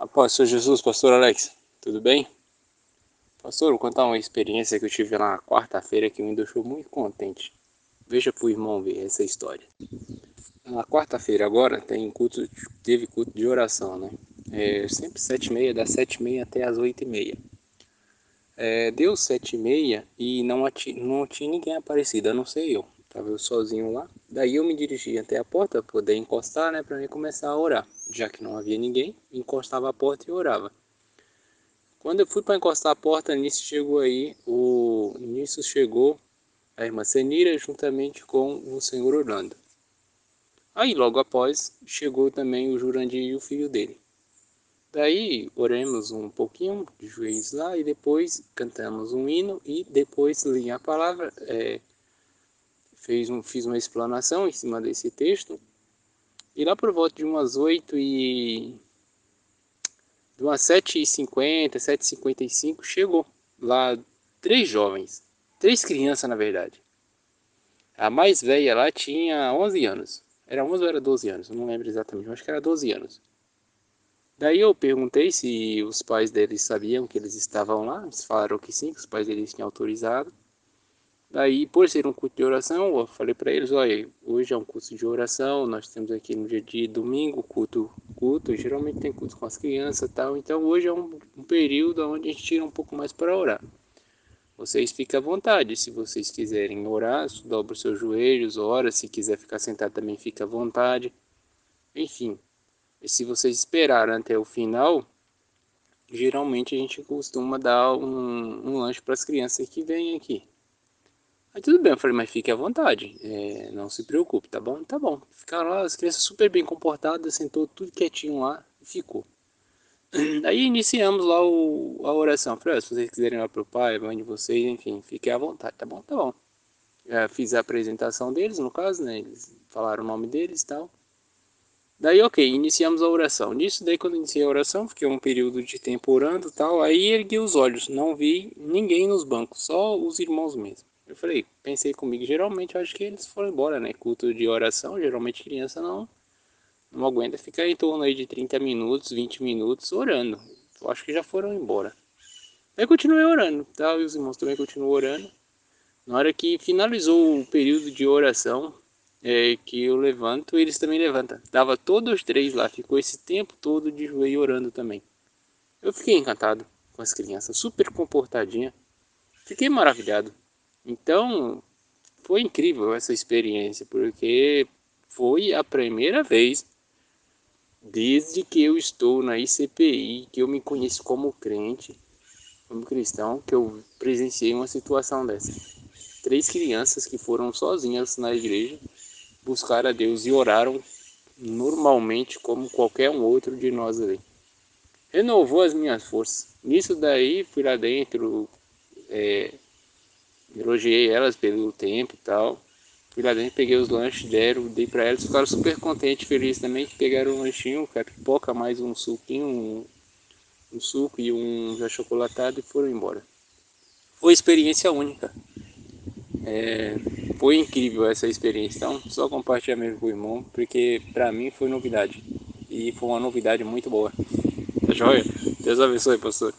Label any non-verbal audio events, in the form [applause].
Após Senhor Jesus, Pastor Alex, tudo bem? Pastor, vou contar uma experiência que eu tive na quarta-feira que me deixou muito contente. Veja pro irmão ver essa história. Na quarta-feira agora tem culto, teve culto de oração, né? É, sempre sete e meia, das sete e meia até as oito e meia. É, deu sete e meia e não, não tinha ninguém aparecido, a não ser eu. Tava eu sozinho lá. Daí eu me dirigi até a porta poder encostar, né, para mim começar a orar. Já que não havia ninguém, encostava a porta e orava. Quando eu fui para encostar a porta, nisso chegou aí, o nisso chegou a irmã Senira juntamente com o senhor Orlando. Aí logo após chegou também o Jurandir e o filho dele. Daí oremos um pouquinho de joelhos lá e depois cantamos um hino e depois li a palavra. É, fez um, fiz uma explanação em cima desse texto. E lá por volta de umas 8 e... De umas 7h50, 7h55, chegou lá três jovens. Três crianças, na verdade. A mais velha lá tinha 11 anos. Era 11 ou era 12 anos? Não lembro exatamente, mas acho que era 12 anos. Daí eu perguntei se os pais deles sabiam que eles estavam lá. Eles falaram que sim, que os pais deles tinham autorizado. Daí, por ser um culto de oração, eu falei para eles, olha, hoje é um culto de oração, nós temos aqui no dia de domingo culto, culto, geralmente tem culto com as crianças e tal, então hoje é um, um período onde a gente tira um pouco mais para orar. Vocês fiquem à vontade, se vocês quiserem orar, dobra os seus joelhos, ora, se quiser ficar sentado também fica à vontade. Enfim, se vocês esperarem até o final, geralmente a gente costuma dar um, um lanche para as crianças que vêm aqui. Aí tudo bem, eu falei, mas fique à vontade, é, não se preocupe, tá bom? Tá bom. Ficaram lá, as crianças super bem comportadas, sentou tudo quietinho lá e ficou. [clears throat] Aí iniciamos lá o, a oração. Falei, se vocês quiserem lá pro pai, mãe de vocês, enfim, fiquem à vontade, tá bom? Tá bom. Já fiz a apresentação deles, no caso, né? Eles falaram o nome deles e tal. Daí, ok, iniciamos a oração. Nisso, daí quando iniciei a oração, fiquei um período de tempo orando e tal. Aí ergui os olhos, não vi ninguém nos bancos, só os irmãos mesmo. Eu falei, pensei comigo, geralmente eu acho que eles foram embora, né? Culto de oração, geralmente criança não, não aguenta ficar em torno aí de 30 minutos, 20 minutos orando. Eu acho que já foram embora. Aí continuei orando, tá? E os irmãos também continuam orando. Na hora que finalizou o período de oração, é, que eu levanto, eles também levantam. Tava todos os três lá, ficou esse tempo todo de joelho orando também. Eu fiquei encantado com as crianças, super comportadinha. Fiquei maravilhado. Então, foi incrível essa experiência, porque foi a primeira vez desde que eu estou na ICPI, que eu me conheço como crente, como cristão, que eu presenciei uma situação dessa. Três crianças que foram sozinhas na igreja buscar a Deus e oraram normalmente como qualquer um outro de nós ali. Renovou as minhas forças. Nisso daí, fui lá dentro, é, elogiei elas pelo tempo e tal. Fui lá dentro, peguei os lanches, deram, dei pra elas, ficaram super contentes, felizes também, que pegaram um lanchinho, é pipoca, mais um suquinho, um, um suco e um já chocolatado e foram embora. Foi experiência única. É, foi incrível essa experiência, então só compartilhar mesmo com o irmão, porque pra mim foi novidade. E foi uma novidade muito boa. Tá joia? Deus abençoe, pastor.